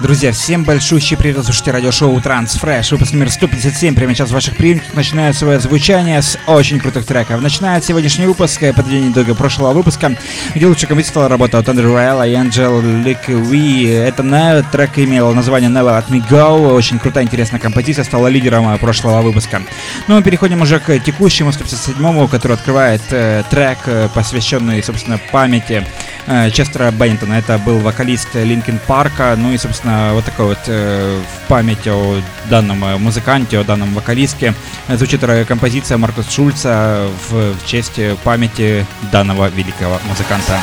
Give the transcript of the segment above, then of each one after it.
Друзья, всем большущий привет, слушайте радиошоу Трансфреш, выпуск номер 157, прямо сейчас в ваших приемниках начинает свое звучание с очень крутых треков. Начинает сегодняшний выпуск подведение итога прошлого выпуска, где лучше композитор работал от Andrew Rail и Lick We. Это трек имел название Never Let Me Go, очень крутая, интересная композиция, стала лидером прошлого выпуска. Ну, мы переходим уже к текущему 157-му, который открывает э, трек, э, посвященный, собственно, памяти э, Честера Беннитона. Это был вокалист Линкен Парка, ну и, собственно, вот такой вот э, в память о данном э, музыканте, о данном вокалистке звучит композиция Маркус Шульца в, в честь памяти данного великого музыканта.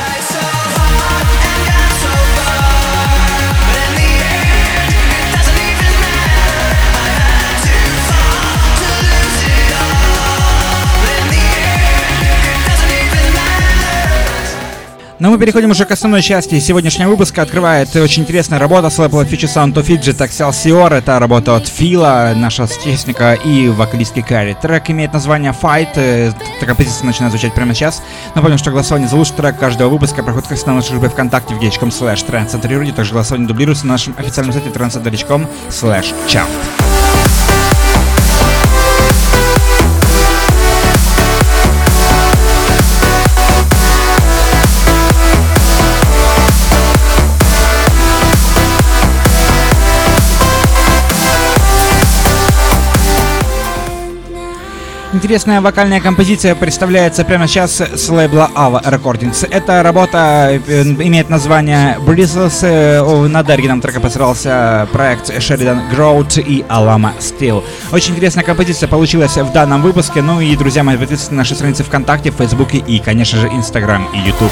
Но мы переходим уже к основной части сегодняшнего выпуска. Открывает очень интересная работа с лейбла Future Sound of Fidget Excelsior. Это работа от Фила, нашего техника и вокалистки Карри. Трек имеет название Fight. Эта композиция начинает звучать прямо сейчас. Напомню, что голосование за лучший трек каждого выпуска проходит как на нашей группе ВКонтакте в slash trendcenter Также голосование дублируется на нашем официальном сайте trendcenter.com slash chart. Интересная вокальная композиция представляется прямо сейчас с лейбла Ava Recordings. Эта работа э, имеет название Bristles. Э, над оригиналом трека постарался проект Sheridan Growth и Alama Steel. Очень интересная композиция получилась в данном выпуске. Ну и, друзья мои, подписывайтесь на наши страницы ВКонтакте, Фейсбуке и, конечно же, Инстаграм и Ютуб.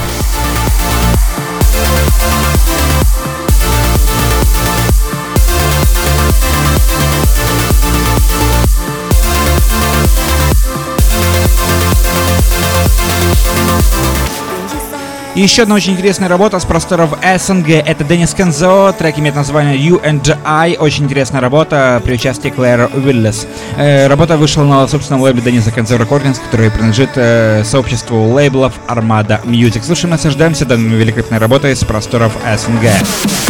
Еще одна очень интересная работа с просторов СНГ. Это Денис Кензо. Трек имеет название You and I. Очень интересная работа при участии Клэр Уиллес. Э, работа вышла на собственном лейбле Дениса Кензо Recordings, который принадлежит э, сообществу лейблов Armada Music. Слушаем, наслаждаемся данной великолепной работой с просторов СНГ.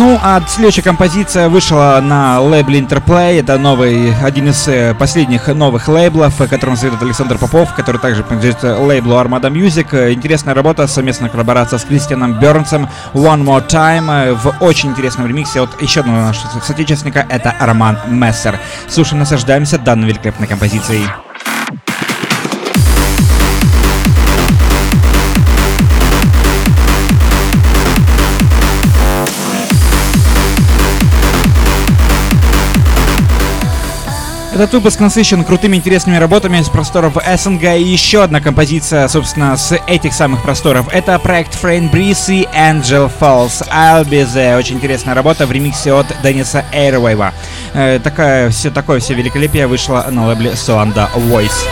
Ну, а следующая композиция вышла на лейбле Interplay. Это новый, один из э, последних новых лейблов, которым советует Александр Попов, который также принадлежит лейблу Armada Music. Интересная работа, совместная коллаборация с Кристианом Бернсом. One More Time в очень интересном ремиксе от еще одного нашего соотечественника, это Роман Мессер. Слушаем, наслаждаемся данной великолепной композицией. Этот выпуск насыщен крутыми интересными работами с просторов СНГ и еще одна композиция, собственно, с этих самых просторов. Это проект Frame Breeze и Angel Falls. I'll be there. Очень интересная работа в ремиксе от Дениса Эйрвейва. Э, такая, все, такое все великолепие вышло на лейбле Soanda Voice.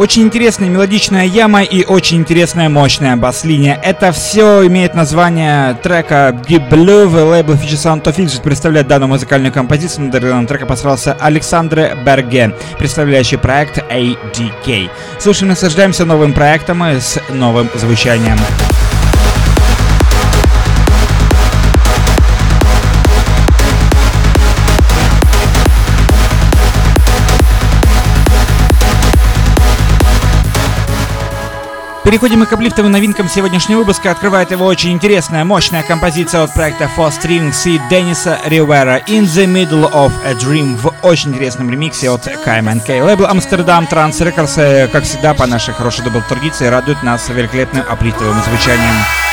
Очень интересная мелодичная яма и очень интересная мощная бас-линия. Это все имеет название трека Deep Blue. Лейбл Future Sound of Fidget представляет данную музыкальную композицию. На данном треке постарался Александр Берге, представляющий проект ADK. Слушаем, наслаждаемся новым проектом с новым звучанием. Переходим к аплифтовым новинкам сегодняшнего выпуска. Открывает его очень интересная, мощная композиция от проекта Four Strings и Denise Rivera In the Middle of a Dream в очень интересном ремиксе от KMNK. Лейбл Amsterdam Trance Records, как всегда, по нашей хорошей доброй традиции, радует нас великолепным аплифтовым звучанием.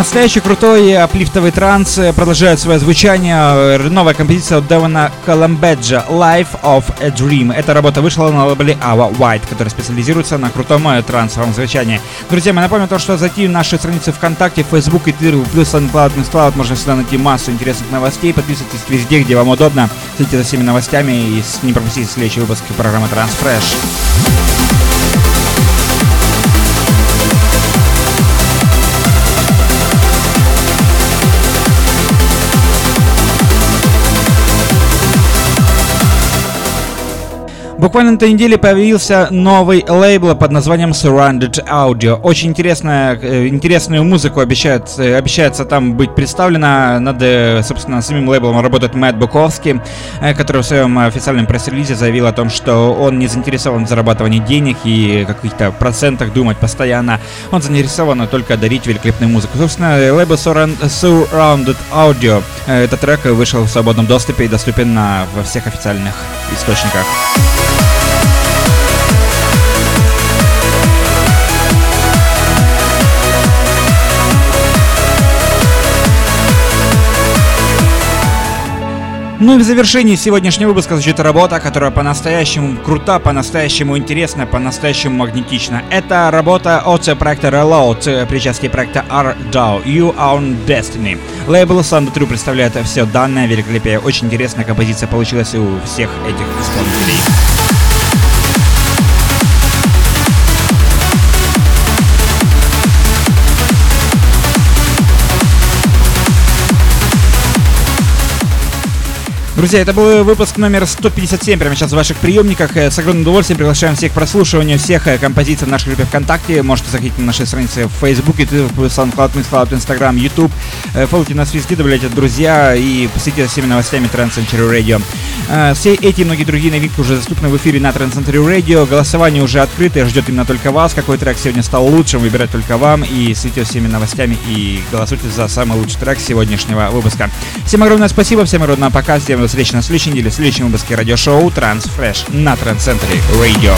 Настоящий крутой аплифтовый транс продолжает свое звучание. Новая композиция от Девона Коломбеджа Life of a Dream. Эта работа вышла на лейбле Ava White, который специализируется на крутом трансовом звучании. Друзья, мы напомним то, что зайти в наши страницы ВКонтакте, Facebook и Twitter, плюс SoundCloud, MixCloud, можно всегда найти массу интересных новостей. Подписывайтесь везде, где вам удобно. Следите за всеми новостями и не пропустите следующий выпуск программы Transfresh. Буквально на этой неделе появился новый лейбл под названием Surrounded Audio. Очень интересная, э, интересную музыку обещает, э, обещается там быть представлена. Над, э, собственно, самим лейблом работает Мэтт Буковский, который в своем официальном пресс-релизе заявил о том, что он не заинтересован в зарабатывании денег и каких-то процентах думать постоянно. Он заинтересован только дарить великолепную музыку. Собственно, лейбл Surrounded Audio. Этот трек вышел в свободном доступе и доступен на, во всех официальных Isso, Koshnikar. Ну и в завершении сегодняшнего выпуска звучит работа, которая по-настоящему крута, по-настоящему интересна, по-настоящему магнетична. Это работа от проекта Reload, причастие проекта R-DAO, You Own Destiny. Лейбл Sound True представляет все данное великолепие. Очень интересная композиция получилась у всех этих исполнителей. Друзья, это был выпуск номер 157 прямо сейчас в ваших приемниках. Э, с огромным удовольствием приглашаем всех к прослушиванию всех э, композиций в нашей группе ВКонтакте. Можете заходить на наши страницы в Фейсбуке, SoundCloud, MixCloud, Instagram, YouTube. Э, фолловите нас везде, добавляйте друзья и посетите всеми новостями Trans Century Radio. Все эти и многие другие новинки уже доступны в эфире на Trans Century Radio. Голосование уже открыто, ждет именно только вас. Какой трек сегодня стал лучшим, выбирать только вам. И следите всеми новостями и голосуйте за самый лучший трек сегодняшнего выпуска. Всем огромное спасибо, всем огромное пока, всем встречи на следующей неделе в следующем выпуске радиошоу Transfresh на Трансцентре Radio.